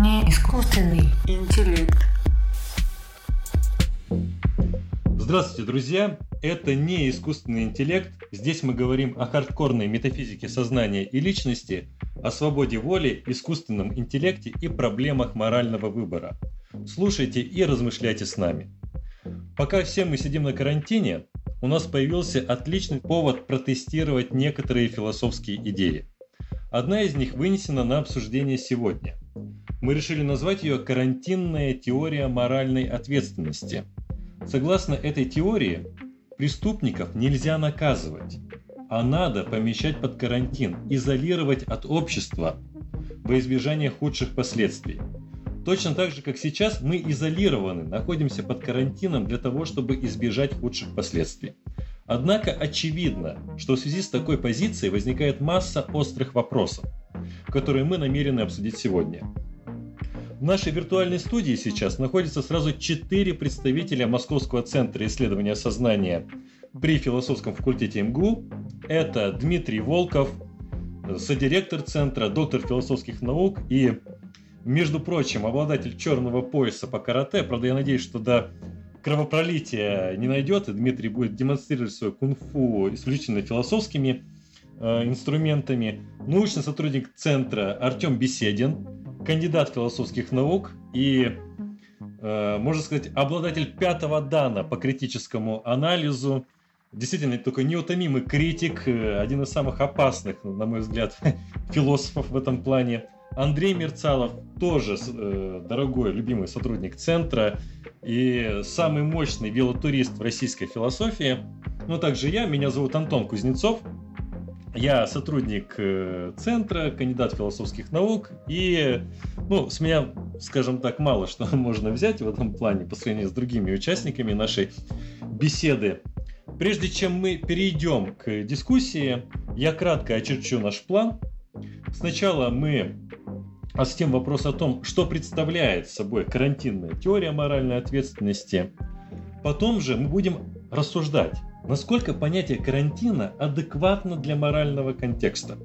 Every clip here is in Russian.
не искусственный интеллект. Здравствуйте, друзья! Это не искусственный интеллект. Здесь мы говорим о хардкорной метафизике сознания и личности, о свободе воли, искусственном интеллекте и проблемах морального выбора. Слушайте и размышляйте с нами. Пока все мы сидим на карантине, у нас появился отличный повод протестировать некоторые философские идеи. Одна из них вынесена на обсуждение сегодня. Мы решили назвать ее «Карантинная теория моральной ответственности». Согласно этой теории, преступников нельзя наказывать, а надо помещать под карантин, изолировать от общества во избежание худших последствий. Точно так же, как сейчас, мы изолированы, находимся под карантином для того, чтобы избежать худших последствий. Однако очевидно, что в связи с такой позицией возникает масса острых вопросов, которые мы намерены обсудить сегодня. В нашей виртуальной студии сейчас находится сразу четыре представителя Московского центра исследования сознания при философском факультете МГУ. Это Дмитрий Волков, содиректор центра, доктор философских наук и, между прочим, обладатель черного пояса по карате. Правда, я надеюсь, что до кровопролития не найдет, и Дмитрий будет демонстрировать свою кунг-фу исключительно философскими э, инструментами. Научный сотрудник центра Артем Беседин, кандидат философских наук и, э, можно сказать, обладатель пятого дана по критическому анализу. Действительно, такой неутомимый критик, э, один из самых опасных, на мой взгляд, философов в этом плане. Андрей Мерцалов тоже э, дорогой, любимый сотрудник центра и самый мощный велотурист в российской философии. Ну, также я, меня зовут Антон Кузнецов. Я сотрудник э, центра, кандидат философских наук, и ну, с меня, скажем так, мало что можно взять в этом плане по сравнению с другими участниками нашей беседы. Прежде чем мы перейдем к дискуссии, я кратко очерчу наш план. Сначала мы затем вопрос о том, что представляет собой карантинная теория моральной ответственности. Потом же мы будем рассуждать, насколько понятие карантина адекватно для морального контекста.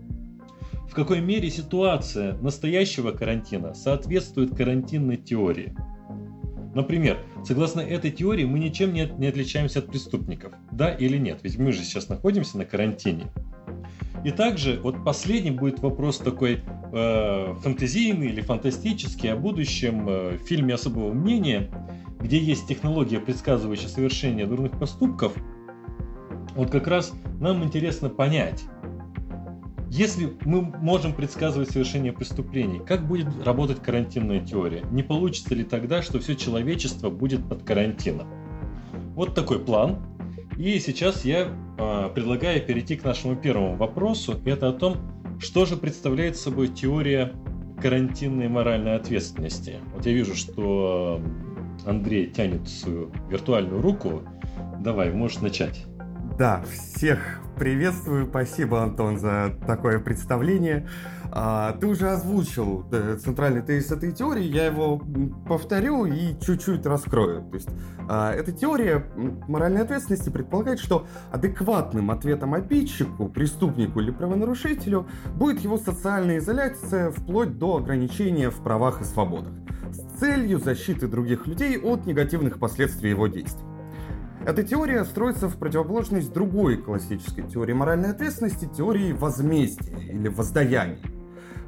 В какой мере ситуация настоящего карантина соответствует карантинной теории. Например, согласно этой теории мы ничем не отличаемся от преступников. Да или нет? Ведь мы же сейчас находимся на карантине. И также вот последний будет вопрос такой э, фантазийный или фантастический о будущем э, фильме особого мнения, где есть технология, предсказывающая совершение дурных поступков. Вот как раз нам интересно понять, если мы можем предсказывать совершение преступлений, как будет работать карантинная теория? Не получится ли тогда, что все человечество будет под карантином? Вот такой план. И сейчас я э, предлагаю перейти к нашему первому вопросу. Это о том, что же представляет собой теория карантинной моральной ответственности. Вот я вижу, что Андрей тянет свою виртуальную руку. Давай, можешь начать. Да, всех приветствую. Спасибо, Антон, за такое представление. А, ты уже озвучил э, центральный тезис этой теории, я его повторю и чуть-чуть раскрою. То есть а, эта теория моральной ответственности предполагает, что адекватным ответом обидчику, преступнику или правонарушителю будет его социальная изоляция вплоть до ограничения в правах и свободах с целью защиты других людей от негативных последствий его действий. Эта теория строится в противоположность другой классической теории моральной ответственности, теории возмездия или воздаяния.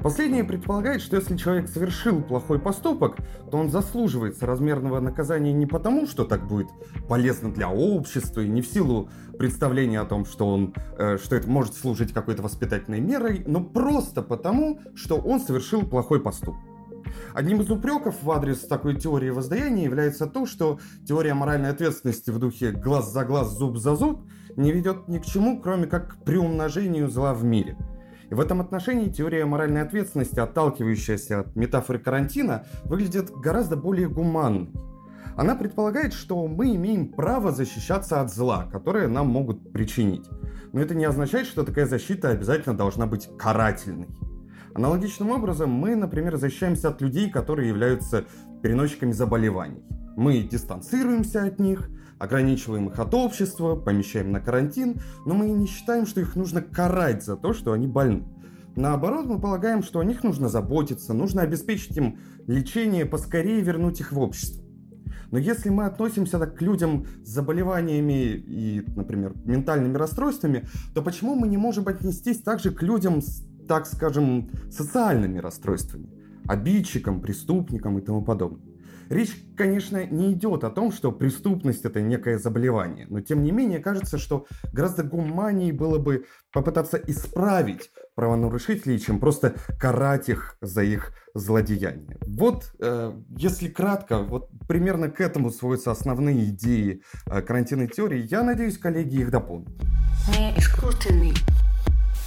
Последнее предполагает, что если человек совершил плохой поступок, то он заслуживает соразмерного наказания не потому, что так будет полезно для общества и не в силу представления о том, что, он, э, что это может служить какой-то воспитательной мерой, но просто потому, что он совершил плохой поступок. Одним из упреков в адрес такой теории воздаяния является то, что теория моральной ответственности в духе глаз за глаз, зуб за зуб не ведет ни к чему, кроме как к приумножению зла в мире. И в этом отношении теория моральной ответственности, отталкивающаяся от метафоры карантина, выглядит гораздо более гуманной. Она предполагает, что мы имеем право защищаться от зла, которое нам могут причинить. Но это не означает, что такая защита обязательно должна быть карательной. Аналогичным образом мы, например, защищаемся от людей, которые являются переносчиками заболеваний. Мы дистанцируемся от них, ограничиваем их от общества, помещаем на карантин, но мы не считаем, что их нужно карать за то, что они больны. Наоборот, мы полагаем, что о них нужно заботиться, нужно обеспечить им лечение, поскорее вернуть их в общество. Но если мы относимся так к людям с заболеваниями и, например, ментальными расстройствами, то почему мы не можем отнестись также к людям с, так скажем, социальными расстройствами, обидчикам, преступникам и тому подобное? Речь, конечно, не идет о том, что преступность это некое заболевание, но тем не менее кажется, что гораздо гуманнее было бы попытаться исправить правонарушителей, чем просто карать их за их злодеяния. Вот, э, если кратко, вот примерно к этому сводятся основные идеи э, карантинной теории. Я надеюсь, коллеги их дополнят. Не искусственный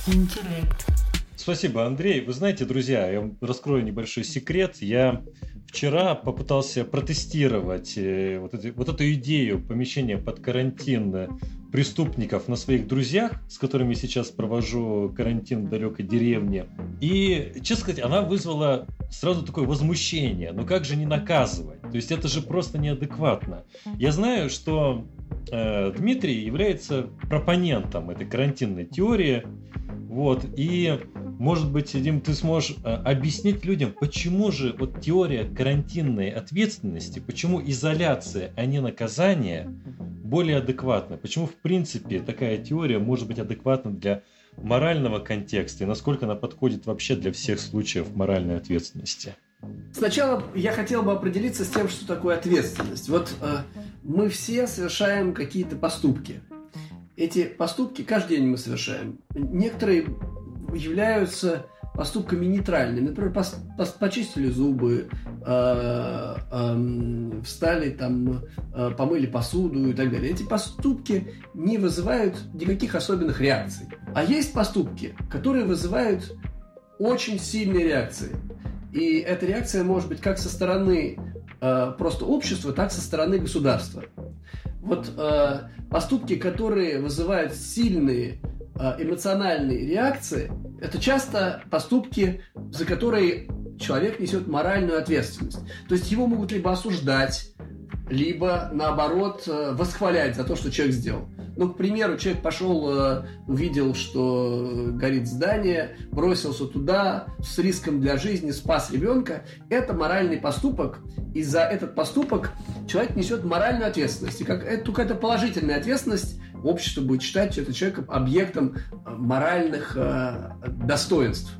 интеллект. Спасибо, Андрей. Вы знаете, друзья, я вам раскрою небольшой секрет. Я вчера попытался протестировать э, вот, эти, вот эту идею помещения под карантин э, преступников на своих друзьях, с которыми сейчас провожу карантин в далекой деревне. И, честно сказать, она вызвала сразу такое возмущение. Ну как же не наказывать? То есть это же просто неадекватно. Я знаю, что э, Дмитрий является пропонентом этой карантинной теории. Вот, и может быть, Дим, ты сможешь э, объяснить людям, почему же вот теория карантинной ответственности, почему изоляция, а не наказание более адекватна? Почему, в принципе, такая теория может быть адекватна для морального контекста и насколько она подходит вообще для всех случаев моральной ответственности? Сначала я хотел бы определиться с тем, что такое ответственность. Вот э, мы все совершаем какие-то поступки. Эти поступки каждый день мы совершаем. Некоторые являются поступками нейтральными. Например, пос, пос, почистили зубы, э, э, встали там, э, помыли посуду и так далее. Эти поступки не вызывают никаких особенных реакций. А есть поступки, которые вызывают очень сильные реакции. И эта реакция может быть как со стороны э, просто общества, так со стороны государства. Вот э, поступки, которые вызывают сильные Э, эмоциональные реакции – это часто поступки, за которые человек несет моральную ответственность. То есть его могут либо осуждать, либо, наоборот, э, восхвалять за то, что человек сделал. Ну, к примеру, человек пошел, э, увидел, что горит здание, бросился туда с риском для жизни, спас ребенка. Это моральный поступок, и за этот поступок человек несет моральную ответственность. И как, это, только это положительная ответственность, общество будет считать этого человека объектом э, моральных э, достоинств.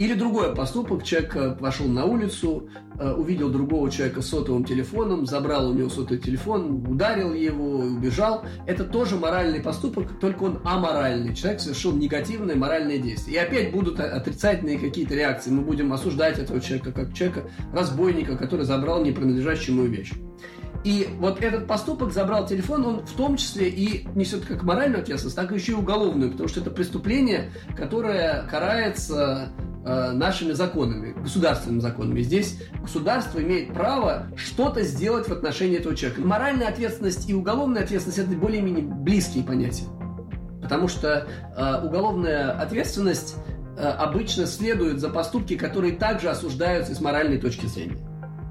Или другой поступок, человек э, пошел на улицу, э, увидел другого человека с сотовым телефоном, забрал у него сотовый телефон, ударил его и убежал. Это тоже моральный поступок, только он аморальный. Человек совершил негативное моральное действие. И опять будут отрицательные какие-то реакции. Мы будем осуждать этого человека как человека, разбойника, который забрал не принадлежащую ему вещь. И вот этот поступок забрал телефон, он в том числе и несет как моральную ответственность, так еще и уголовную, потому что это преступление, которое карается э, нашими законами, государственными законами. Здесь государство имеет право что-то сделать в отношении этого человека. Моральная ответственность и уголовная ответственность это более-менее близкие понятия. Потому что э, уголовная ответственность э, обычно следует за поступки, которые также осуждаются с моральной точки зрения.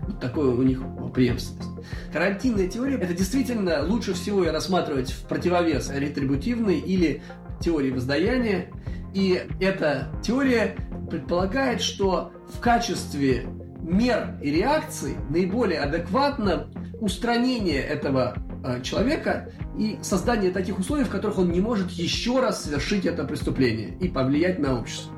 Вот такое у них преемственность. Карантинная теория – это действительно лучше всего ее рассматривать в противовес ретрибутивной или теории воздаяния. И эта теория предполагает, что в качестве мер и реакций наиболее адекватно устранение этого э, человека и создание таких условий, в которых он не может еще раз совершить это преступление и повлиять на общество.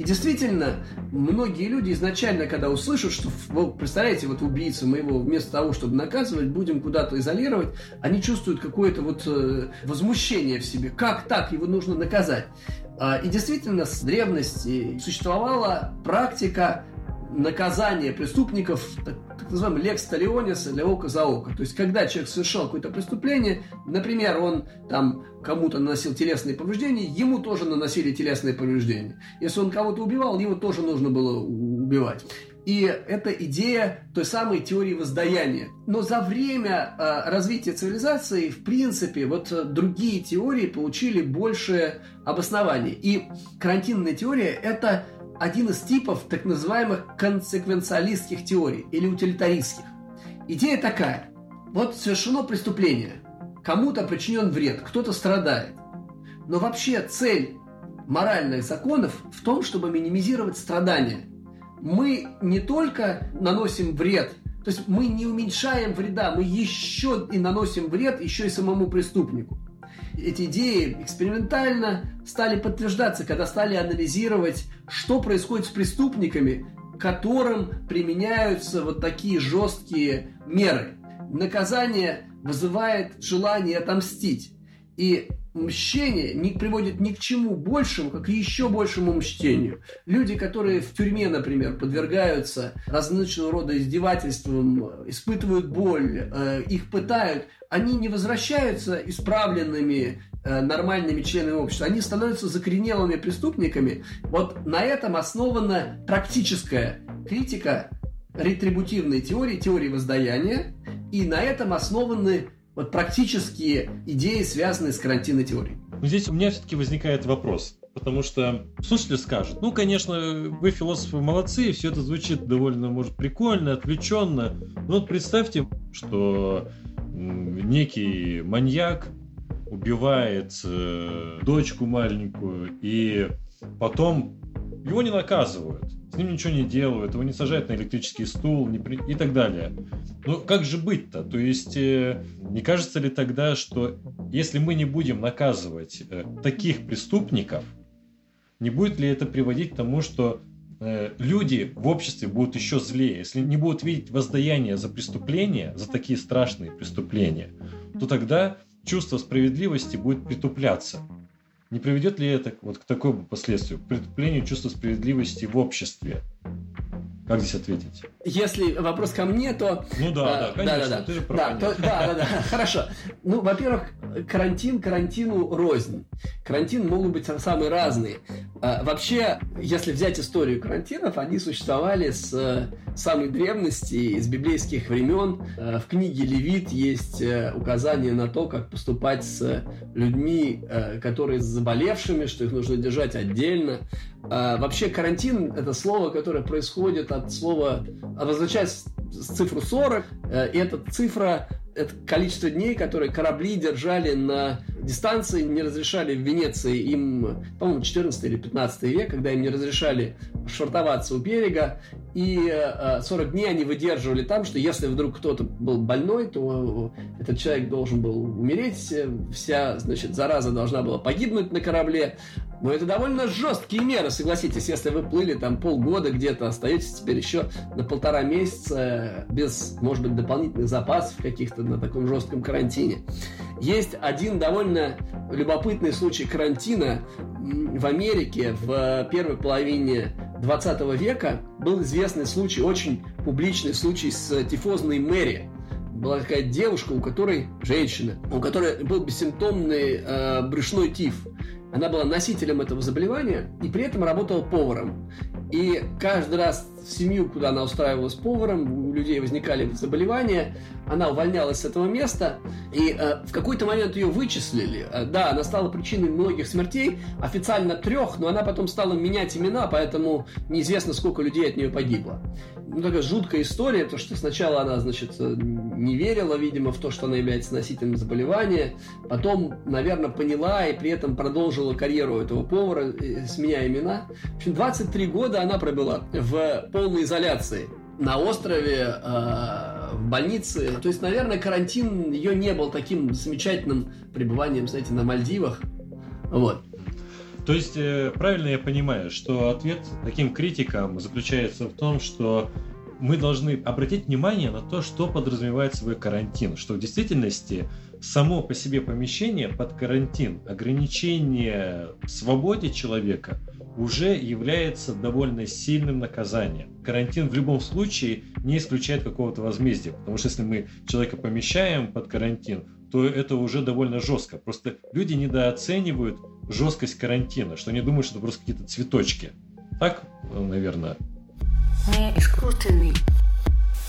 И действительно, многие люди изначально, когда услышат, что, вы представляете, вот убийцу мы его вместо того, чтобы наказывать, будем куда-то изолировать, они чувствуют какое-то вот э, возмущение в себе. Как так? Его нужно наказать. А, и действительно, с древности существовала практика наказания преступников, так, так называемый лекс талионис или око за око. То есть, когда человек совершал какое-то преступление, например, он там кому-то наносил телесные повреждения, ему тоже наносили телесные повреждения. Если он кого-то убивал, его тоже нужно было убивать. И это идея той самой теории воздаяния. Но за время э, развития цивилизации, в принципе, вот э, другие теории получили больше обоснований. И карантинная теория – это один из типов так называемых консеквенциалистских теорий или утилитаристских. Идея такая. Вот совершено преступление. Кому-то причинен вред, кто-то страдает. Но вообще цель моральных законов в том, чтобы минимизировать страдания. Мы не только наносим вред, то есть мы не уменьшаем вреда, мы еще и наносим вред еще и самому преступнику. Эти идеи экспериментально стали подтверждаться, когда стали анализировать, что происходит с преступниками, которым применяются вот такие жесткие меры. Наказание вызывает желание отомстить. И мщение не приводит ни к чему большему, как к еще большему мщению. Люди, которые в тюрьме, например, подвергаются различного рода издевательствам, испытывают боль, э, их пытают, они не возвращаются исправленными э, нормальными членами общества, они становятся закоренелыми преступниками. Вот на этом основана практическая критика ретрибутивной теории, теории воздаяния, и на этом основаны вот практические идеи, связанные с карантинной теорией. Но здесь у меня все-таки возникает вопрос. Потому что слушатель скажет, ну, конечно, вы, философы, молодцы, все это звучит довольно, может, прикольно, отвлеченно. Но вот представьте, что некий маньяк убивает э, дочку маленькую, и потом его не наказывают с ним ничего не делают, его не сажают на электрический стул не при... и так далее. Ну, как же быть-то? То есть, э, не кажется ли тогда, что если мы не будем наказывать э, таких преступников, не будет ли это приводить к тому, что э, люди в обществе будут еще злее? Если не будут видеть воздаяние за преступления, за такие страшные преступления, то тогда чувство справедливости будет притупляться. Не приведет ли это вот к такому последствию, к притуплению чувства справедливости в обществе? Как здесь ответить? Если вопрос ко мне, то... Ну да, а, да, конечно, да, да, ты же да, то, да, да, да, хорошо. Ну, во-первых, карантин карантину рознь. Карантин могут быть самые разные. А, вообще, если взять историю карантинов, они существовали с э, самой древности, с библейских времен. А, в книге Левит есть э, указание на то, как поступать с людьми, э, которые заболевшими, что их нужно держать отдельно. А, вообще карантин – это слово, которое происходит от слова, обозначает цифру 40, и эта цифра это количество дней, которые корабли держали на дистанции, не разрешали в Венеции им, по-моему, 14 или 15 век, когда им не разрешали швартоваться у берега, и 40 э, дней они выдерживали там, что если вдруг кто-то был больной, то этот человек должен был умереть, вся, значит, зараза должна была погибнуть на корабле, но это довольно жесткие меры, согласитесь, если вы плыли там полгода где-то, остаетесь теперь еще на полтора месяца без, может быть, дополнительных запасов каких-то на таком жестком карантине. Есть один довольно любопытный случай карантина в Америке в первой половине 20 века. Был известный случай, очень публичный случай с тифозной Мэри была такая девушка, у которой, женщина, у которой был бессимптомный э, брюшной тиф. Она была носителем этого заболевания и при этом работала поваром. И каждый раз семью, куда она устраивалась поваром, у людей возникали заболевания, она увольнялась с этого места, и э, в какой-то момент ее вычислили. Э, да, она стала причиной многих смертей, официально трех, но она потом стала менять имена, поэтому неизвестно, сколько людей от нее погибло. Ну, такая жуткая история, то что сначала она, значит, э, не верила, видимо, в то, что она является носителем заболевания, потом, наверное, поняла и при этом продолжила карьеру этого повара, э, сменяя имена. В общем, 23 года она пробыла в полной изоляции на острове, э, в больнице. То есть, наверное, карантин ее не был таким замечательным пребыванием, знаете, на Мальдивах. Вот. То есть, э, правильно я понимаю, что ответ таким критикам заключается в том, что мы должны обратить внимание на то, что подразумевает свой карантин, что в действительности само по себе помещение под карантин, ограничение свободе человека уже является довольно сильным наказанием. Карантин в любом случае не исключает какого-то возмездия, потому что если мы человека помещаем под карантин, то это уже довольно жестко. Просто люди недооценивают жесткость карантина, что они думают, что это просто какие-то цветочки. Так, наверное. Не искусственный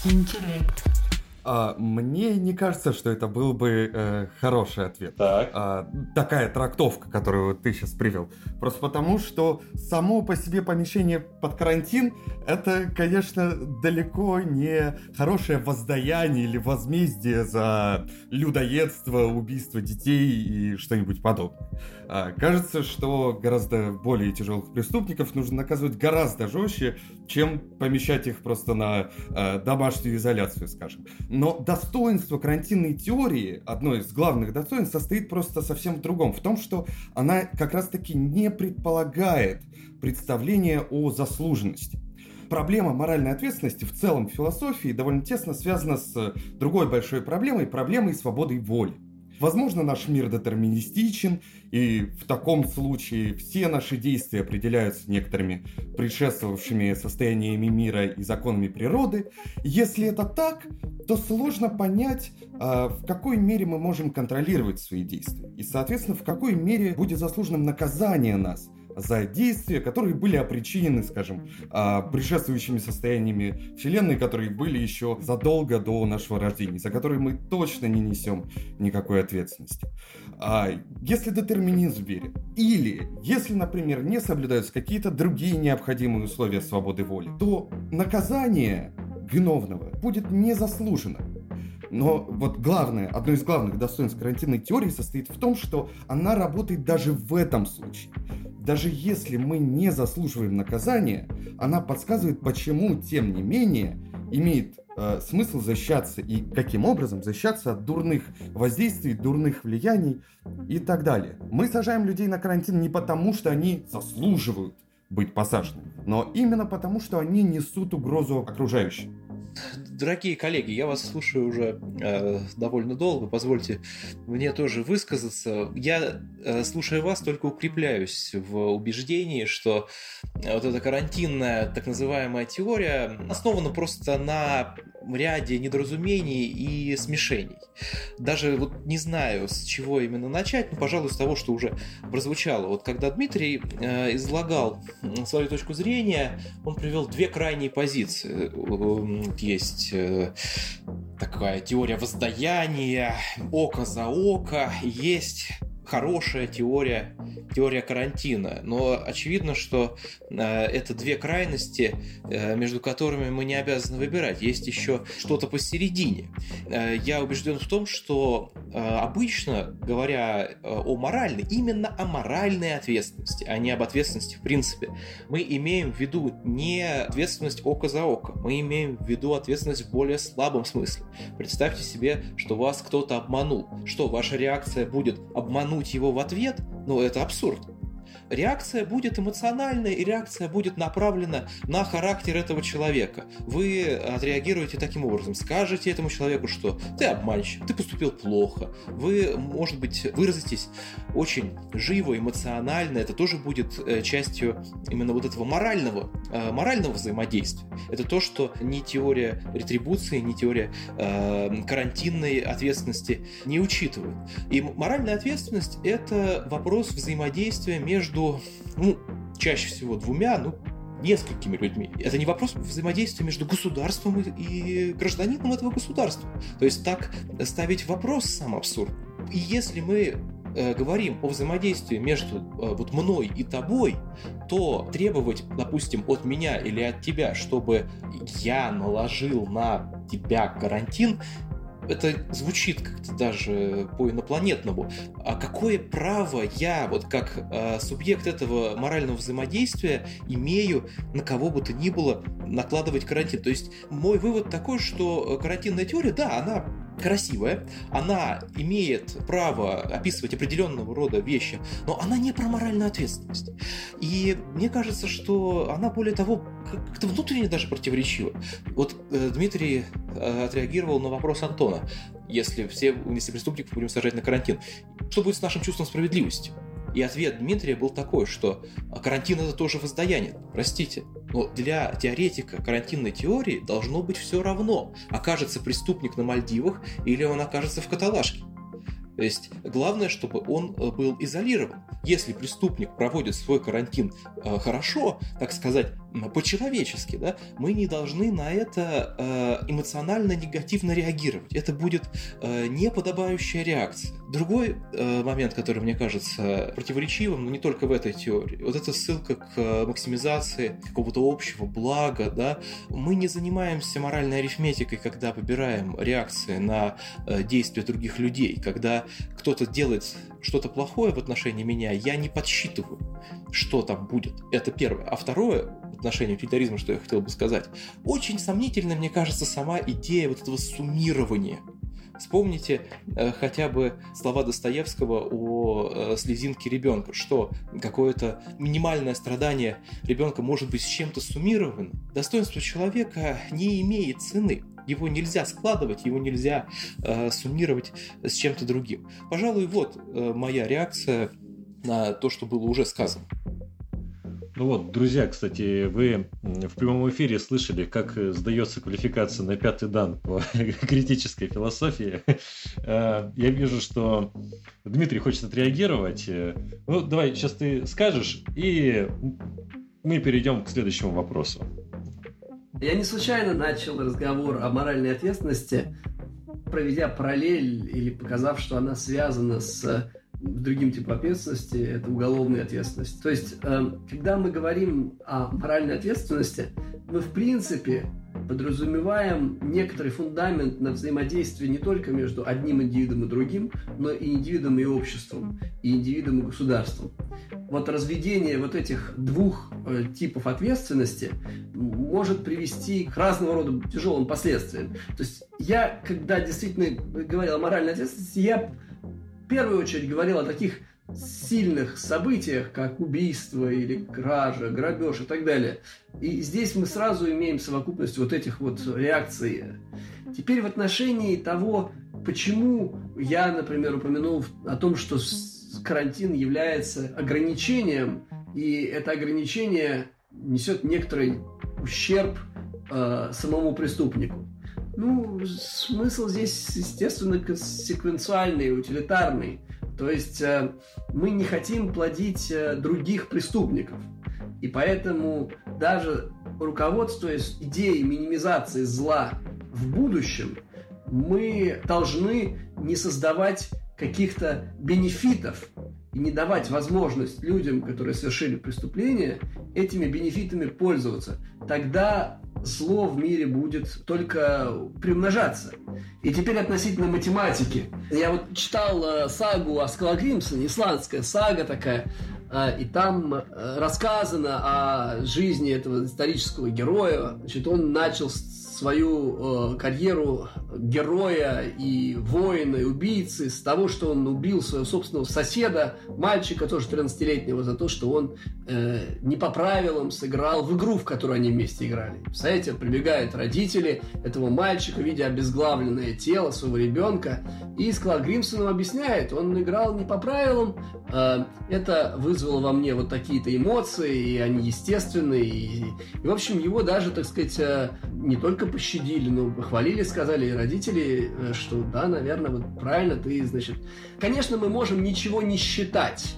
интеллект. А, мне не кажется, что это был бы э, хороший ответ. Так. А, такая трактовка, которую ты сейчас привел. Просто потому, что само по себе помещение под карантин, это, конечно, далеко не хорошее воздаяние или возмездие за людоедство, убийство детей и что-нибудь подобное. А, кажется, что гораздо более тяжелых преступников нужно наказывать гораздо жестче, чем помещать их просто на э, домашнюю изоляцию, скажем. Но достоинство карантинной теории, одно из главных достоинств, состоит просто совсем в другом. В том, что она как раз-таки не предполагает представление о заслуженности проблема моральной ответственности в целом в философии довольно тесно связана с другой большой проблемой, проблемой свободы воли. Возможно, наш мир детерминистичен, и в таком случае все наши действия определяются некоторыми предшествовавшими состояниями мира и законами природы. Если это так, то сложно понять, а, в какой мере мы можем контролировать свои действия. И, соответственно, в какой мере будет заслуженным наказание нас – за действия, которые были опричинены, скажем, а, предшествующими состояниями Вселенной, которые были еще задолго до нашего рождения, за которые мы точно не несем никакой ответственности. А если детерминизм верен, или если, например, не соблюдаются какие-то другие необходимые условия свободы воли, то наказание виновного будет незаслуженно. Но вот главное, одно из главных достоинств карантинной теории состоит в том, что она работает даже в этом случае даже если мы не заслуживаем наказания, она подсказывает, почему, тем не менее, имеет э, смысл защищаться и каким образом защищаться от дурных воздействий, дурных влияний и так далее. Мы сажаем людей на карантин не потому, что они заслуживают быть посаженными, но именно потому, что они несут угрозу окружающим. Дорогие коллеги, я вас слушаю уже э, довольно долго, позвольте мне тоже высказаться. Я, э, слушая вас, только укрепляюсь в убеждении, что э, вот эта карантинная так называемая теория основана просто на ряде недоразумений и смешений. Даже вот не знаю, с чего именно начать, но, пожалуй, с того, что уже прозвучало. Вот когда Дмитрий э, излагал свою точку зрения, он привел две крайние позиции. Есть э, такая теория воздаяния, око за око, есть хорошая теория, теория карантина. Но очевидно, что э, это две крайности, э, между которыми мы не обязаны выбирать. Есть еще что-то посередине. Э, я убежден в том, что обычно, говоря о моральной, именно о моральной ответственности, а не об ответственности в принципе, мы имеем в виду не ответственность око за око, мы имеем в виду ответственность в более слабом смысле. Представьте себе, что вас кто-то обманул. Что, ваша реакция будет обмануть вернуть его в ответ, ну это абсурд реакция будет эмоциональная, и реакция будет направлена на характер этого человека. Вы отреагируете таким образом, скажете этому человеку, что ты обманщик, ты поступил плохо, вы, может быть, выразитесь очень живо, эмоционально, это тоже будет э, частью именно вот этого морального, э, морального взаимодействия. Это то, что ни теория ретрибуции, ни теория э, карантинной ответственности не учитывает. И моральная ответственность – это вопрос взаимодействия между между, ну, чаще всего двумя, ну, несколькими людьми. Это не вопрос взаимодействия между государством и гражданином этого государства. То есть так ставить вопрос сам абсурд. И если мы э, говорим о взаимодействии между э, вот мной и тобой, то требовать, допустим, от меня или от тебя, чтобы я наложил на тебя карантин, это звучит как-то даже по-инопланетному. А какое право я, вот как э, субъект этого морального взаимодействия, имею на кого бы то ни было накладывать карантин? То есть мой вывод такой, что карантинная теория, да, она красивая, она имеет право описывать определенного рода вещи, но она не про моральную ответственность. И мне кажется, что она, более того, как-то внутренне даже противоречива. Вот э, Дмитрий э, отреагировал на вопрос Антона. Если все, если преступников будем сажать на карантин, что будет с нашим чувством справедливости? И ответ Дмитрия был такой, что карантин это тоже воздаяние. Простите, но для теоретика карантинной теории должно быть все равно, окажется преступник на Мальдивах или он окажется в каталажке. То есть главное, чтобы он э, был изолирован. Если преступник проводит свой карантин э, хорошо, так сказать, по-человечески, да, мы не должны на это э, эмоционально негативно реагировать. Это будет э, неподобающая реакция. Другой э, момент, который мне кажется противоречивым, но не только в этой теории, вот эта ссылка к максимизации какого-то общего блага, да, мы не занимаемся моральной арифметикой, когда выбираем реакции на действия других людей, когда кто-то делает что-то плохое в отношении меня, я не подсчитываю, что там будет. Это первое. А второе, отношении утилитаризма, что я хотел бы сказать, очень сомнительно, мне кажется, сама идея вот этого суммирования Вспомните э, хотя бы слова Достоевского о э, слезинке ребенка, что какое-то минимальное страдание ребенка может быть с чем-то суммировано. Достоинство человека не имеет цены. Его нельзя складывать, его нельзя э, суммировать с чем-то другим. Пожалуй, вот э, моя реакция на то, что было уже сказано. Ну вот, друзья, кстати, вы в прямом эфире слышали, как сдается квалификация на пятый дан по критической философии. Э, я вижу, что Дмитрий хочет отреагировать. Ну, давай, сейчас ты скажешь, и мы перейдем к следующему вопросу. Я не случайно начал разговор о моральной ответственности, проведя параллель или показав, что она связана с другим типом ответственности – это уголовная ответственность. То есть, эм, когда мы говорим о моральной ответственности, мы в принципе подразумеваем некоторый фундамент на взаимодействие не только между одним индивидом и другим, но и индивидом и обществом, и индивидом и государством. Вот разведение вот этих двух э, типов ответственности может привести к разного рода тяжелым последствиям. То есть я, когда действительно говорил о моральной ответственности, я первую очередь говорил о таких сильных событиях, как убийство или кража, грабеж и так далее. И здесь мы сразу имеем совокупность вот этих вот реакций. Теперь в отношении того, почему я, например, упомянул о том, что карантин является ограничением, и это ограничение несет некоторый ущерб э, самому преступнику. Ну, смысл здесь, естественно, секвенциальный, утилитарный. То есть э, мы не хотим плодить э, других преступников. И поэтому даже руководствуясь идеей минимизации зла в будущем, мы должны не создавать каких-то бенефитов и не давать возможность людям, которые совершили преступление, этими бенефитами пользоваться. Тогда зло в мире будет только примножаться. И теперь относительно математики. Я вот читал э, сагу о Скалагримсоне, исландская сага такая, э, и там э, рассказано о жизни этого исторического героя. Значит, он начал свою э, карьеру героя и воина, и убийцы с того, что он убил своего собственного соседа, мальчика, тоже 13-летнего, за то, что он э, не по правилам сыграл в игру, в которую они вместе играли. Представляете, прибегают родители этого мальчика, видя обезглавленное тело своего ребенка, и Склад Гримсоном объясняет, он играл не по правилам, э, это вызвало во мне вот такие-то эмоции, и они естественные, и, и в общем, его даже, так сказать, э, не только пощадили, но похвалили, сказали и родители, э, что да, наверное, вот правильно ты, значит... Конечно, мы можем ничего не считать.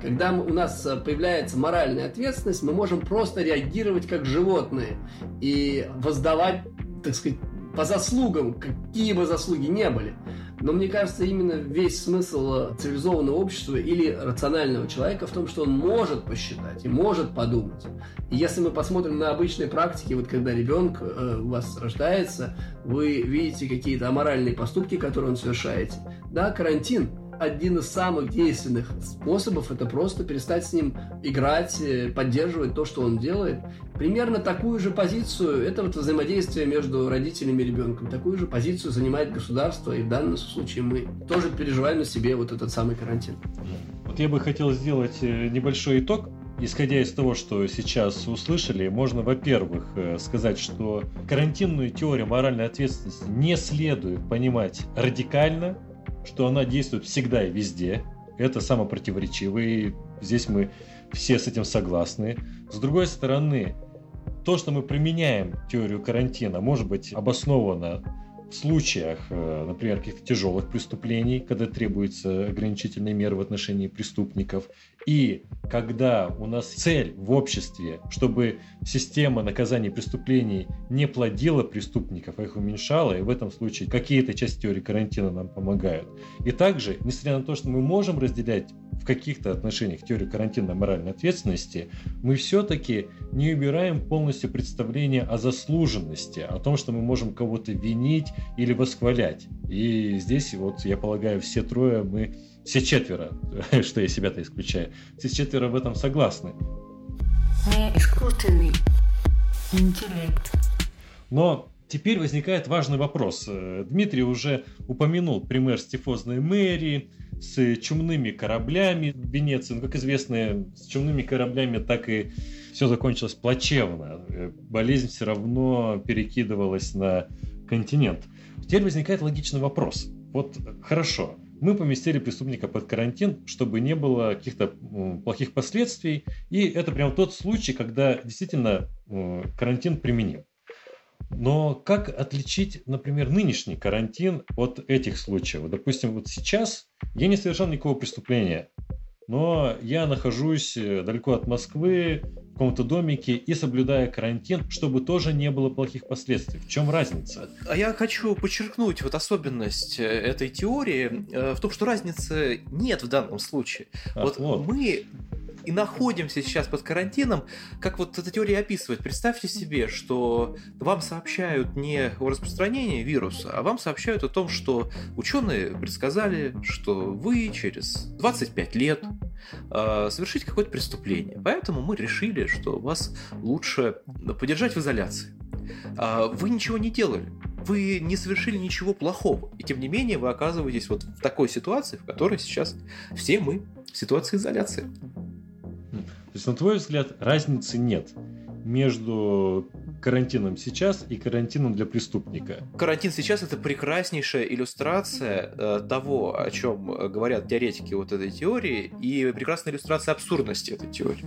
Когда у нас э, появляется моральная ответственность, мы можем просто реагировать как животные и воздавать, так сказать, по заслугам, какие бы заслуги не были. Но мне кажется, именно весь смысл цивилизованного общества или рационального человека в том, что он может посчитать и может подумать. И если мы посмотрим на обычные практики, вот когда ребенок э, у вас рождается, вы видите какие-то аморальные поступки, которые он совершает. Да, карантин один из самых действенных способов это просто перестать с ним играть, э, поддерживать то, что он делает. Примерно такую же позицию, это вот взаимодействие между родителями и ребенком, такую же позицию занимает государство, и в данном случае мы тоже переживаем на себе вот этот самый карантин. Вот я бы хотел сделать э, небольшой итог Исходя из того, что сейчас услышали, можно, во-первых, э, сказать, что карантинную теорию моральной ответственности не следует понимать радикально, что она действует всегда и везде. Это самопротиворечиво, и здесь мы все с этим согласны. С другой стороны, то, что мы применяем теорию карантина, может быть обосновано в случаях, э, например, каких-то тяжелых преступлений, когда требуются ограничительные меры в отношении преступников, И когда у нас цель в обществе, чтобы система наказания преступлений не плодила преступников, а их уменьшала, и в этом случае какие-то части теории карантина нам помогают. И также, несмотря на то, что мы можем разделять в каких-то отношениях теорию карантина моральной ответственности, мы все-таки не убираем полностью представление о заслуженности, о том, что мы можем кого-то винить или восхвалять. И здесь, вот, я полагаю, все трое мы все четверо, что я себя-то исключаю, все четверо в этом согласны. Не искусственный интеллект. Но теперь возникает важный вопрос. Э, Дмитрий уже упомянул пример с тифозной мэрии, с чумными кораблями в Венеции. Ну, как известно, с чумными кораблями так и все закончилось плачевно. Э, болезнь все равно перекидывалась на континент. Теперь возникает логичный вопрос. Вот хорошо, мы поместили преступника под карантин, чтобы не было каких-то плохих последствий. И это прям тот случай, когда действительно карантин применим. Но как отличить, например, нынешний карантин от этих случаев? Допустим, вот сейчас я не совершал никакого преступления, но я нахожусь э, далеко от Москвы, в каком-то домике и соблюдая карантин, чтобы тоже не было плохих последствий. В чем разница? А я хочу подчеркнуть вот особенность э, этой теории э, в том, что разницы нет в данном случае. Ах, вот, вот мы и находимся сейчас под карантином, как вот эта теория описывает. Представьте себе, что вам сообщают не о распространении вируса, а вам сообщают о том, что ученые предсказали, что вы через 25 лет э, совершите какое-то преступление. Поэтому мы решили, что вас лучше подержать в изоляции. Э, вы ничего не делали вы не совершили ничего плохого. И тем не менее вы оказываетесь вот в такой ситуации, в которой сейчас все мы в ситуации изоляции. То есть, на твой взгляд, разницы нет между карантином сейчас и карантином для преступника. Карантин сейчас это прекраснейшая иллюстрация э, того, о чем говорят теоретики вот этой теории, и прекрасная иллюстрация абсурдности этой теории.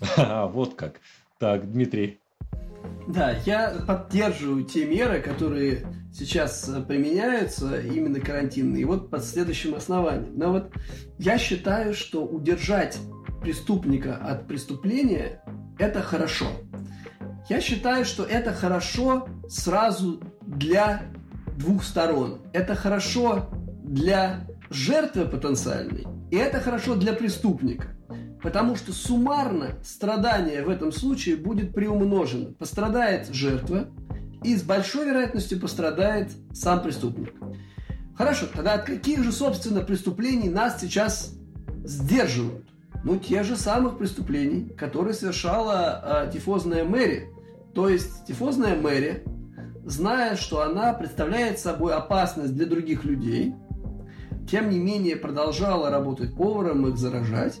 А, вот как. Так, Дмитрий. Да, я поддерживаю те меры, которые сейчас э, применяются, именно карантинные, и вот под следующим основанием. Но вот я считаю, что удержать преступника от преступления – это хорошо. Я считаю, что это хорошо сразу для двух сторон. Это хорошо для жертвы потенциальной, и это хорошо для преступника. Потому что суммарно страдание в этом случае будет приумножено. Пострадает жертва, и с большой вероятностью пострадает сам преступник. Хорошо, тогда от каких же, собственно, преступлений нас сейчас сдерживают? ну, тех же самых преступлений, которые совершала э, тифозная Мэри. То есть тифозная Мэри, зная, что она представляет собой опасность для других людей, тем не менее продолжала работать поваром, их заражать,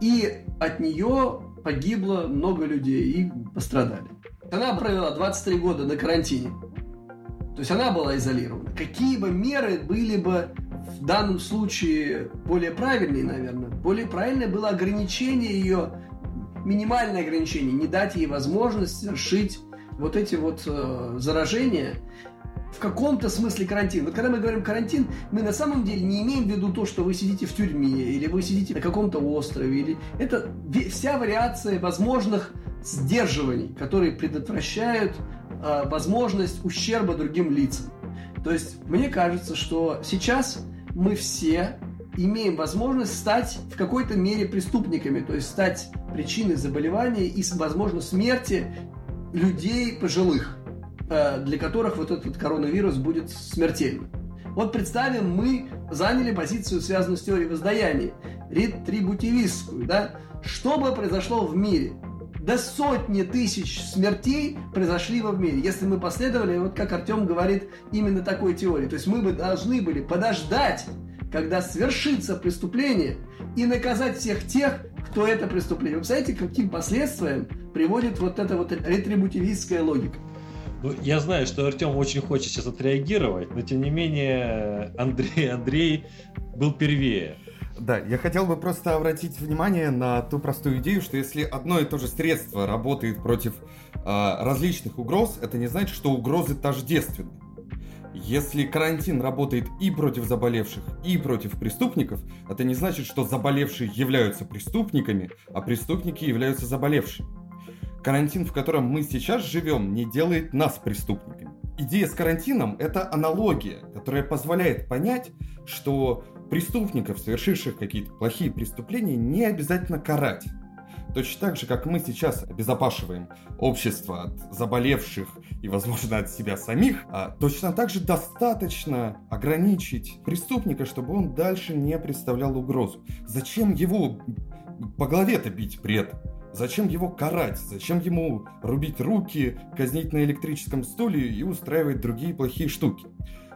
и от нее погибло много людей и пострадали. Она провела 23 года на карантине. То есть она была изолирована. Какие бы меры были бы в данном случае более правильные, наверное. Более правильное было ограничение ее, минимальное ограничение, не дать ей возможность совершить вот эти вот э, заражения в каком-то смысле карантин. Вот когда мы говорим карантин, мы на самом деле не имеем в виду то, что вы сидите в тюрьме, или вы сидите на каком-то острове, или это вся вариация возможных сдерживаний, которые предотвращают э, возможность ущерба другим лицам. То есть мне кажется, что сейчас мы все имеем возможность стать в какой-то мере преступниками, то есть стать причиной заболевания и, возможно, смерти людей пожилых, для которых вот этот коронавирус будет смертельным. Вот представим, мы заняли позицию, связанную с теорией воздаяния, ретрибутивистскую, да? Что бы произошло в мире? До сотни тысяч смертей произошли во в мире, если мы последовали, вот как Артем говорит, именно такой теории. То есть мы бы должны были подождать, когда свершится преступление, и наказать всех тех, кто это преступление. Вы представляете, каким последствиям приводит вот эта вот ретрибутивистская логика? Ну, я знаю, что Артем очень хочет сейчас отреагировать, но тем не менее Андрей, Андрей был первее. Да, я хотел бы просто обратить внимание на ту простую идею, что если одно и то же средство работает против э, различных угроз, это не значит, что угрозы тождественны. Если карантин работает и против заболевших, и против преступников, это не значит, что заболевшие являются преступниками, а преступники являются заболевшими. Карантин, в котором мы сейчас живем, не делает нас преступниками. Идея с карантином – это аналогия, которая позволяет понять, что преступников, совершивших какие-то плохие преступления, не обязательно карать. Точно так же, как мы сейчас обезопашиваем общество от заболевших и, возможно, от себя самих, а точно так же достаточно ограничить преступника, чтобы он дальше не представлял угрозу. Зачем его по голове-то бить при этом? Зачем его карать? Зачем ему рубить руки, казнить на электрическом стуле и устраивать другие плохие штуки?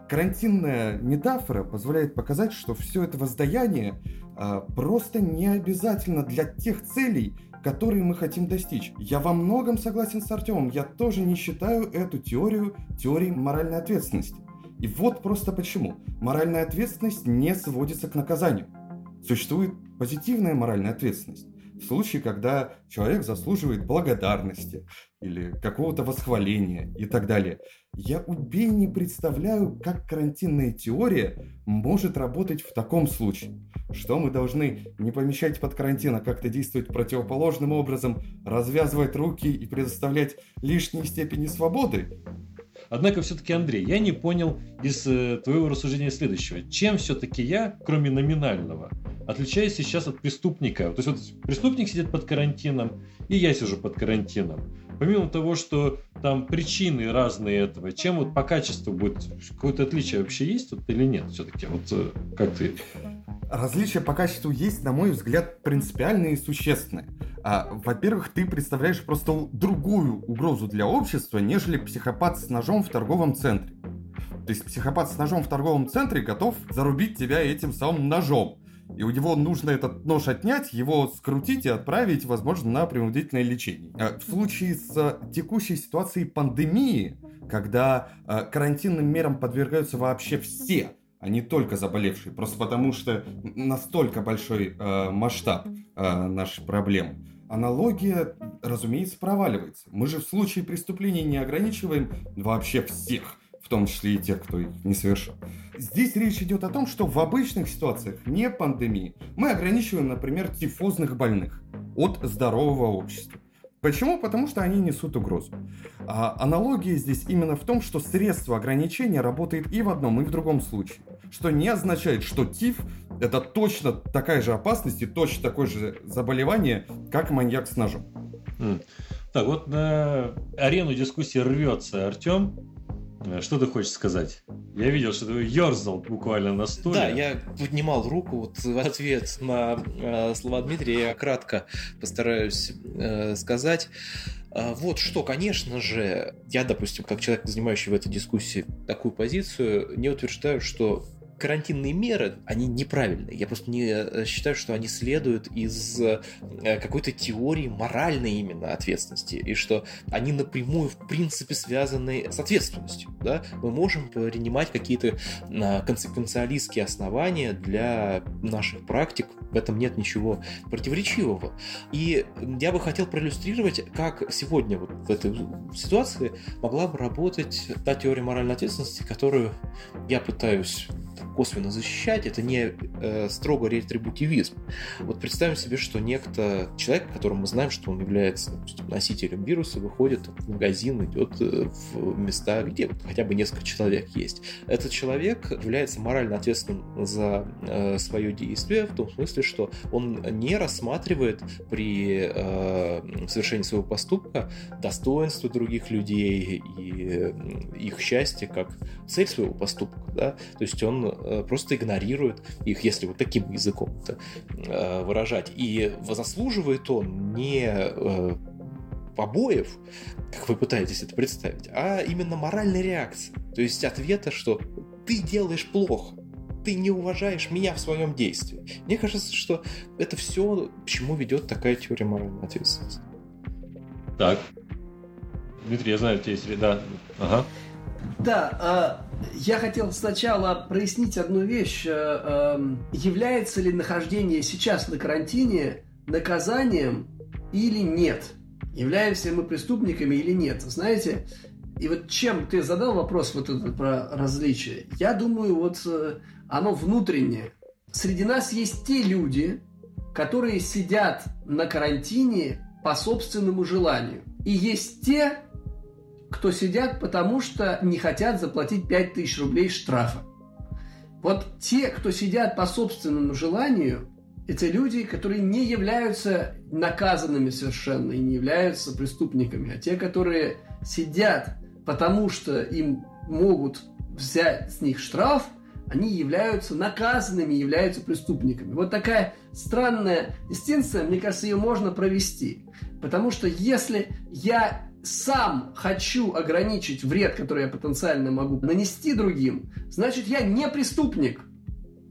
Карантинная метафора позволяет показать, что все это воздаяние а, просто не обязательно для тех целей, которые мы хотим достичь. Я во многом согласен с Артемом. Я тоже не считаю эту теорию теорией моральной ответственности. И вот просто почему. Моральная ответственность не сводится к наказанию. Существует позитивная моральная ответственность. В случае, когда человек заслуживает благодарности или какого-то восхваления и так далее. Я убей не представляю, как карантинная теория может работать в таком случае. Что мы должны не помещать под карантин, а как-то действовать противоположным образом, развязывать руки и предоставлять лишние степени свободы? Однако все-таки, Андрей, я не понял из э, твоего рассуждения следующего. Чем все-таки я, кроме номинального, отличаюсь сейчас от преступника? То есть вот преступник сидит под карантином, и я сижу под карантином. Помимо того, что там причины разные этого, чем вот по качеству будет какое-то отличие вообще есть вот, или нет все-таки? Вот э, как ты? Различия по качеству есть, на мой взгляд, принципиальные и существенные. А, во-первых, ты представляешь просто другую угрозу для общества, нежели психопат с ножом в торговом центре. То есть психопат с ножом в торговом центре готов зарубить тебя этим самым ножом и у него нужно этот нож отнять, его скрутить и отправить, возможно, на принудительное лечение. Э, в случае с э, текущей ситуацией пандемии, когда э, карантинным мерам подвергаются вообще все, а не только заболевшие, просто потому что настолько большой масштаб нашей проблемы. Аналогия, разумеется, проваливается. Мы же в случае преступления не ограничиваем вообще всех в том числе и тех, кто их не совершил. Здесь речь идет о том, что в обычных ситуациях, не пандемии, мы ограничиваем, например, тифозных больных от здорового общества. Почему? Потому что они несут угрозу. А аналогия здесь именно в том, что средство ограничения работает и в одном, и в другом случае. Что не означает, что ТИФ это точно такая же опасность и точно такое же заболевание, как маньяк с ножом. Так, вот на арену дискуссии рвется Артем. Э, что ты хочешь сказать? Я видел, что ты ерзал буквально на стуле. Да, я поднимал руку вот в ответ на э, слова Дмитрия. Я кратко постараюсь э, сказать. Э, вот что, конечно же, я, допустим, как человек, занимающий в этой дискуссии такую позицию, не утверждаю, что карантинные меры, они неправильные. Я просто не э, считаю, что они следуют из э, какой-то теории моральной именно ответственности, и что они напрямую, в принципе, связаны с ответственностью. Да? Мы можем принимать какие-то а, консеквенциалистские основания для наших практик, в этом нет ничего противоречивого. И я бы хотел проиллюстрировать, как сегодня вот в этой ситуации могла бы работать та теория моральной ответственности, которую я пытаюсь косвенно защищать, это не э, строго ретрибутивизм. Вот представим себе, что некто, человек, которому мы знаем, что он является допустим, носителем вируса, выходит в магазин, идет э, в места, где вот хотя бы несколько человек есть. Этот человек является морально ответственным за э, свое действие в том смысле, что он не рассматривает при э, совершении своего поступка достоинство других людей и э, их счастье как цель своего поступка. Да? То есть он просто игнорирует их, если вот таким языком это э, выражать. И заслуживает он не э, побоев, как вы пытаетесь это представить, а именно моральной реакции. То есть ответа, что ты делаешь плохо, ты не уважаешь меня в своем действии. Мне кажется, что это все, к чему ведет такая теория моральной ответственности. Так. Дмитрий, я знаю, у тебя есть... Да. Ага. Да, я хотел сначала прояснить одну вещь. Э, эм, является ли нахождение сейчас на карантине наказанием или нет? Являемся мы преступниками или нет? Знаете, И вот чем ты задал вопрос вот этот про различия, я думаю, вот э, оно внутреннее. Среди нас есть те люди, которые сидят на карантине по собственному желанию. И есть те, кто сидят, потому что не хотят заплатить 5000 рублей штрафа. Вот те, кто сидят по собственному желанию, это люди, которые не являются наказанными совершенно и не являются преступниками, а те, которые сидят, потому что им могут взять с них штраф, они являются наказанными, являются преступниками. Вот такая странная дистинция, мне кажется, ее можно провести. Потому что если я сам хочу ограничить вред, который я потенциально могу нанести другим, значит, я не преступник.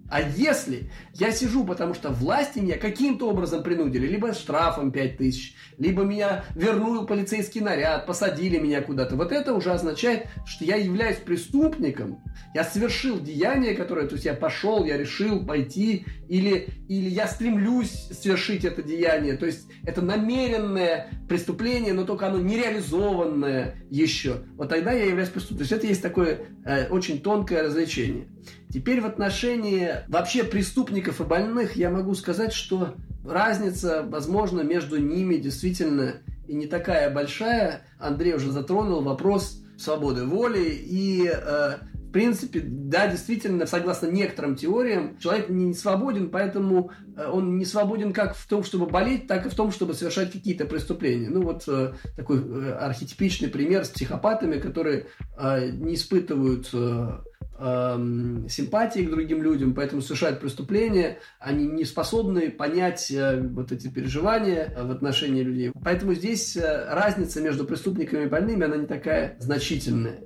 А если я сижу, потому что власти меня каким-то образом принудили, либо штрафом 5 тысяч, либо меня вернул полицейский наряд, посадили меня куда-то, вот это уже означает, что я являюсь преступником, я совершил деяние, которое, то есть я пошел, я решил пойти, или, или я стремлюсь совершить это деяние, то есть это намеренное преступление, но только оно нереализованное еще. Вот тогда я являюсь преступником. То есть это есть такое э, очень тонкое развлечение. Теперь в отношении вообще преступников и больных я могу сказать, что разница, возможно, между ними действительно и не такая большая. Андрей уже затронул вопрос свободы воли и э, в принципе, да, действительно, согласно некоторым теориям, человек не свободен, поэтому э, он не свободен как в том, чтобы болеть, так и в том, чтобы совершать какие-то преступления. Ну вот э, такой э, архетипичный пример с психопатами, которые не испытывают симпатии к другим людям, поэтому совершают преступления, они не способны понять э, вот эти переживания в отношении людей. Поэтому здесь э, разница между преступниками и больными, она не такая значительная.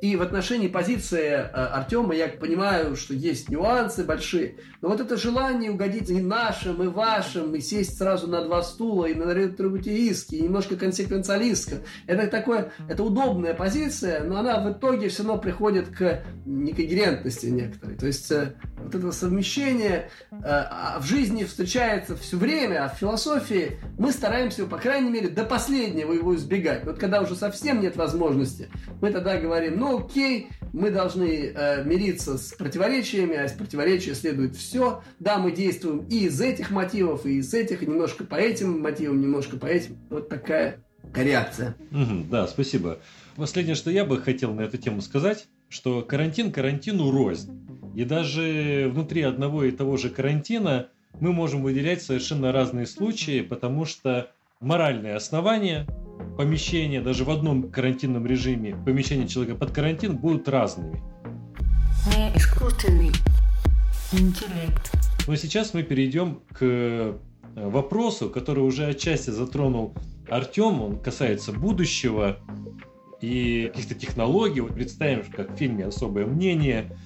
И в отношении позиции э, Артема я понимаю, что есть нюансы большие, но вот это желание угодить и нашим, и вашим, и сесть сразу на два стула, и на ретрибутивистски, и немножко консеквенциалистка, это такое, это удобная позиция, но она в итоге все равно приходит к некогерентности некоторой. То есть э, вот это совмещение э, а в жизни встречается все время, а в философии мы стараемся, по крайней мере, до последнего его избегать. Вот когда уже совсем нет возможности, мы тогда говорим, ну окей, мы должны э, мириться с противоречиями, а из противоречия следует все. Да, мы действуем и из этих мотивов, и из этих, немножко по этим мотивам, немножко по этим. Вот такая реакция. Угу, да, спасибо. Последнее, что я бы хотел на эту тему сказать, что карантин карантину рознь. И даже внутри одного и того же карантина мы можем выделять совершенно разные случаи, потому что моральные основания помещения, даже в одном карантинном режиме, помещения человека под карантин будут разными. Не искусственный интеллект. Но сейчас мы перейдем к э, вопросу, который уже отчасти затронул Артем. Он касается будущего и каких-то технологий. Вот представим, как в фильме «Особое мнение»,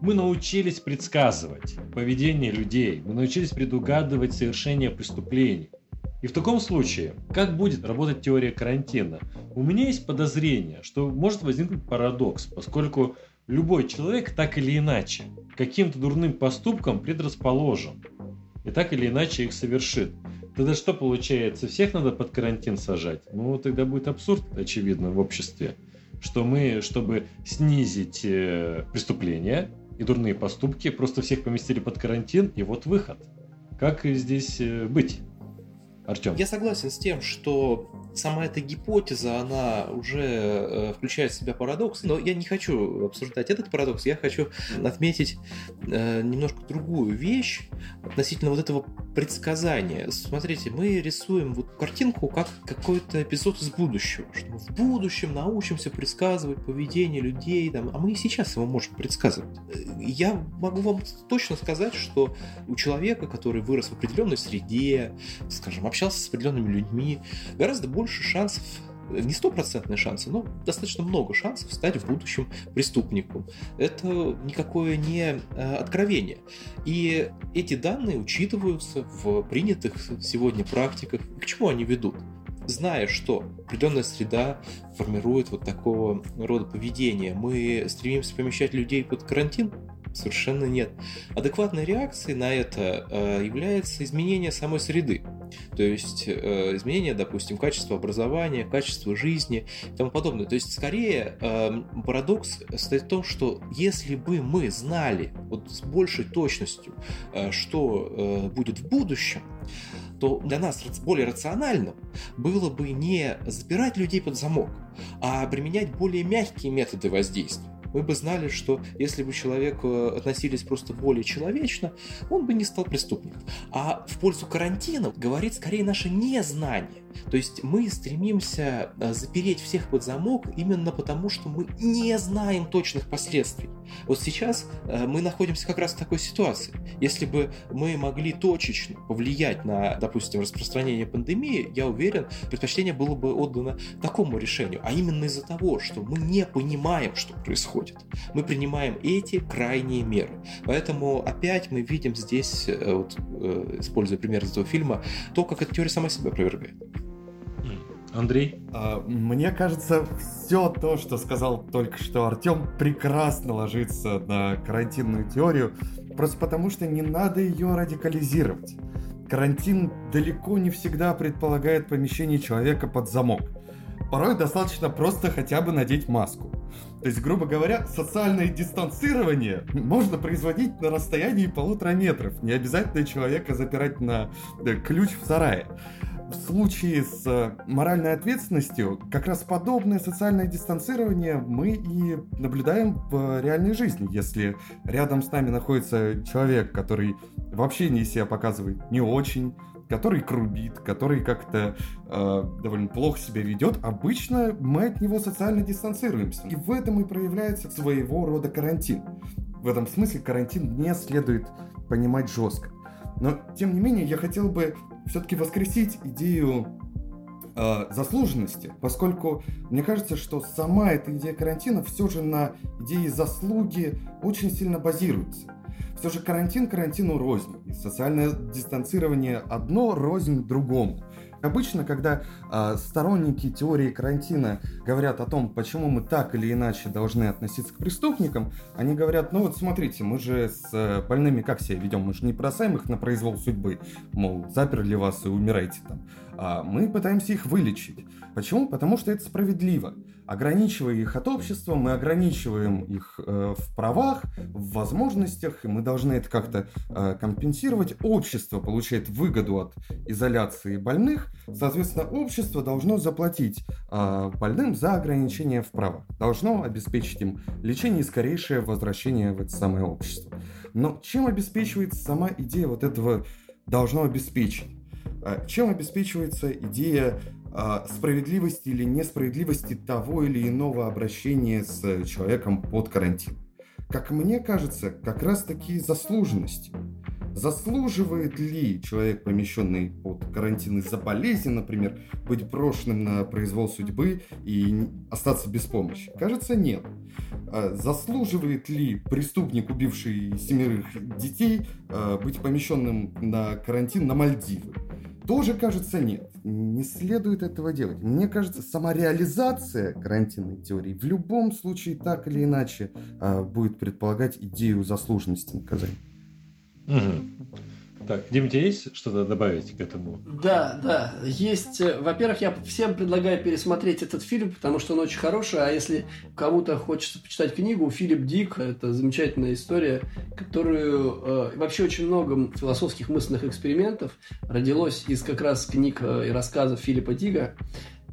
мы научились предсказывать поведение людей, мы научились предугадывать совершение преступлений. И в таком случае, как будет работать теория карантина? У меня есть подозрение, что может возникнуть парадокс, поскольку любой человек так или иначе каким-то дурным поступком предрасположен и так или иначе их совершит. Тогда что получается? Всех надо под карантин сажать? Ну, тогда будет абсурд, очевидно, в обществе, что мы, чтобы снизить э, преступления и дурные поступки, просто всех поместили под карантин, и вот выход. Как здесь э, быть? Артем. Я согласен с тем, что сама эта гипотеза, она уже э, включает в себя парадокс, но я не хочу обсуждать этот парадокс, я хочу отметить э, немножко другую вещь относительно вот этого предсказания. Смотрите, мы рисуем вот картинку как какой-то эпизод из будущего, что мы в будущем научимся предсказывать поведение людей, там, а мы и сейчас его можем предсказывать. Я могу вам точно сказать, что у человека, который вырос в определенной среде, скажем, общался с определенными людьми, гораздо больше шансов не стопроцентные шансы, но достаточно много шансов стать в будущем преступником. Это никакое не э, откровение. И эти данные учитываются в принятых сегодня практиках. К чему они ведут? Зная, что определенная среда формирует вот такого рода поведение, мы стремимся помещать людей под карантин, Совершенно нет. Адекватной реакцией на это э, является изменение самой среды. То есть э, изменения, допустим, качества образования, качества жизни и тому подобное. То есть скорее э, парадокс состоит в том, что если бы мы знали вот с большей точностью, э, что э, будет в будущем, то для нас более рациональным было бы не запирать людей под замок, а применять более мягкие методы воздействия мы бы знали, что если бы человек э, относились просто более человечно, он бы не стал преступником. А в пользу карантина говорит скорее наше незнание. То есть мы стремимся э, запереть всех под замок именно потому, что мы не знаем точных последствий. Вот сейчас э, мы находимся как раз в такой ситуации. Если бы мы могли точечно повлиять на, допустим, распространение пандемии, я уверен, предпочтение было бы отдано такому решению, а именно из-за того, что мы не понимаем, что происходит. Мы принимаем эти крайние меры. Поэтому опять мы видим здесь, э, вот, используя пример из этого фильма, то, как эта теория сама себя опровергает. Андрей? А, мне кажется, все то, что сказал только что Артем, прекрасно ложится на карантинную теорию, просто потому что не надо ее радикализировать. Карантин далеко не всегда предполагает помещение человека под замок. Порой достаточно просто хотя бы надеть маску. То есть, грубо говоря, социальное дистанцирование можно производить на расстоянии полутора метров. Не обязательно человека запирать на да, ключ в сарае в случае с э, моральной ответственностью как раз подобное социальное дистанцирование мы и наблюдаем в реальной жизни. Если рядом с нами находится человек, который вообще не себя показывает не очень, который крубит, который как-то э, довольно плохо себя ведет, обычно мы от него социально дистанцируемся. И в этом и проявляется своего рода карантин. В этом смысле карантин не следует понимать жестко. Но, тем не менее, я хотел бы все-таки воскресить идею э, заслуженности, поскольку мне кажется, что сама эта идея карантина все же на идее заслуги очень сильно базируется. Все же карантин карантину рознь, и социальное дистанцирование одно рознь другому. Обычно, когда э, сторонники теории карантина говорят о том, почему мы так или иначе должны относиться к преступникам, они говорят, ну вот смотрите, мы же с э, больными как себя ведем, мы же не бросаем их на произвол судьбы, мол, заперли вас и умирайте там, мы пытаемся их вылечить. Почему? Потому что это справедливо. Ограничивая их от общества, мы ограничиваем их э, в правах, в возможностях, и мы должны это как-то э, компенсировать. Общество получает выгоду от изоляции больных, соответственно, общество должно заплатить э, больным за ограничение в правах, должно обеспечить им лечение и скорейшее возвращение в это самое общество. Но чем обеспечивается сама идея вот этого должно обеспечить? Э, чем обеспечивается идея а, справедливости или несправедливости того или иного обращения с человеком под карантин. Как мне кажется, как раз таки заслуженности. Заслуживает ли человек, помещенный под карантин из-за болезни, например, быть брошенным на произвол судьбы и остаться без помощи? Кажется, нет. А заслуживает ли преступник, убивший семерых детей, а, быть помещенным на карантин на Мальдивы? Тоже, кажется, нет. Не следует этого делать. Мне кажется, сама реализация карантинной теории в любом случае так или иначе э, будет предполагать идею заслуженности наказания. Угу. Так, Дим, тебя есть что-то добавить к этому? Да, да, есть. Э, во-первых, я всем предлагаю пересмотреть этот фильм, потому что он очень хороший, а если кому-то хочется почитать книгу, Филипп Дик, это замечательная история, которую э, вообще очень много философских мысленных экспериментов родилось из как раз книг э, и рассказов Филиппа Дига.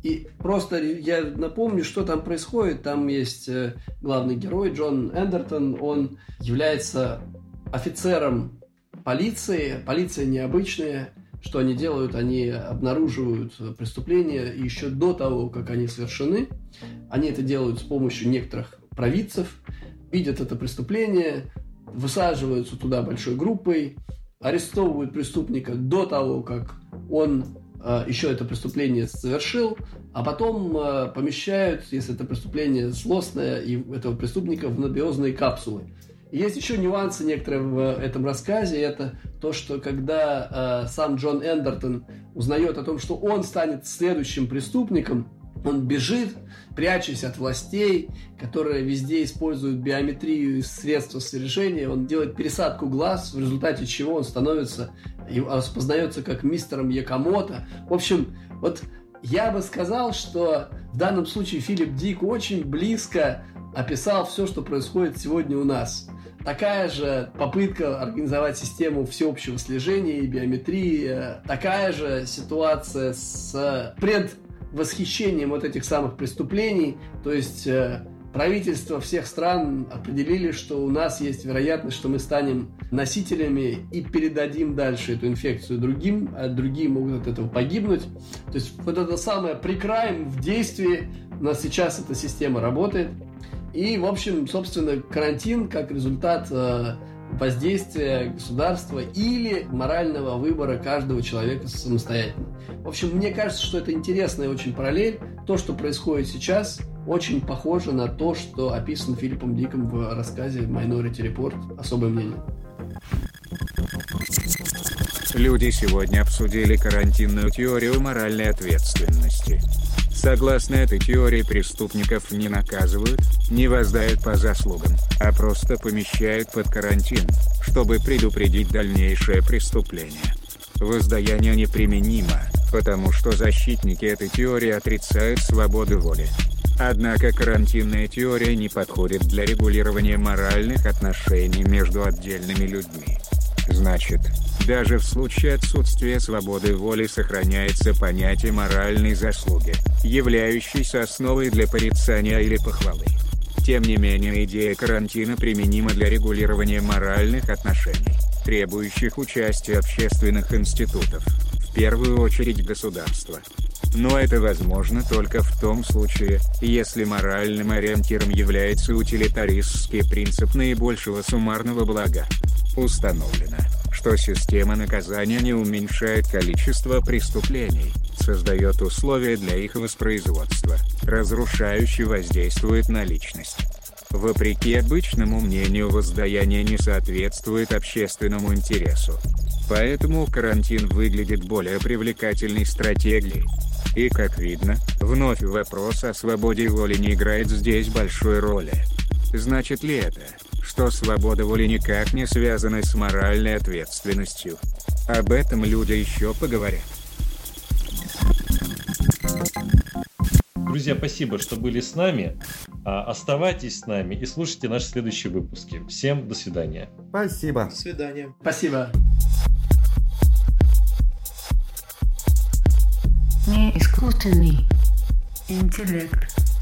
И просто я напомню, что там происходит. Там есть э, главный герой Джон Эндертон. Он является офицером полиции. Полиция необычная. Что они делают? Они обнаруживают преступления еще до того, как они совершены. Они это делают с помощью некоторых провидцев. Видят это преступление, высаживаются туда большой группой, арестовывают преступника до того, как он э, еще это преступление совершил, а потом э, помещают, если это преступление злостное, и этого преступника в набиозные капсулы. Есть еще нюансы некоторые в этом рассказе. Это то, что когда э, сам Джон Эндертон узнает о том, что он станет следующим преступником, Он бежит, прячась от властей, которые везде используют биометрию и средства слежения. Он делает пересадку глаз, в результате чего он становится, распознается как мистером Якомото. В общем, вот я бы сказал, что в данном случае Филипп Дик очень близко описал все, что происходит сегодня у нас. Такая же попытка организовать систему всеобщего слежения и биометрии, такая же ситуация с предвосхищением вот этих самых преступлений, то есть э, правительства всех стран определили, что у нас есть вероятность, что мы станем носителями и передадим дальше эту инфекцию другим, а другие могут от этого погибнуть. То есть вот это самое прекраем в действии, у нас сейчас эта система работает. И, в общем, собственно, карантин как результат э, воздействия государства или морального выбора каждого человека самостоятельно. В общем, мне кажется, что это интересная очень параллель. То, что происходит сейчас, очень похоже на то, что описано Филиппом Диком в рассказе Minority Report «Особое мнение». Люди сегодня обсудили карантинную теорию моральной ответственности. Согласно этой теории преступников не наказывают, не воздают по заслугам, а просто помещают под карантин, чтобы предупредить дальнейшее преступление. Воздаяние неприменимо, потому что защитники этой теории отрицают свободу воли. Однако карантинная теория не подходит для регулирования моральных отношений между отдельными людьми. Значит, даже в случае отсутствия свободы воли сохраняется понятие моральной заслуги, являющейся основой для порицания или похвалы. Тем не менее идея карантина применима для регулирования моральных отношений, требующих участия общественных институтов, в первую очередь государства. Но это возможно только в том случае, если моральным ориентиром является утилитаристский принцип наибольшего суммарного блага. Установлено, что система наказания не уменьшает количество преступлений, создает условия для их воспроизводства, разрушающе воздействует на личность. Вопреки обычному мнению воздаяние не соответствует общественному интересу. Поэтому карантин выглядит более привлекательной стратегией. И как видно, вновь вопрос о свободе воли не играет здесь большой роли. Значит ли это, что свобода воли никак не связана с моральной ответственностью? Об этом люди еще поговорят. Друзья, спасибо, что были с нами. А, оставайтесь с нами и слушайте наши следующие выпуски. Всем до свидания. Спасибо. До свидания. Спасибо. Не искусственный интеллект.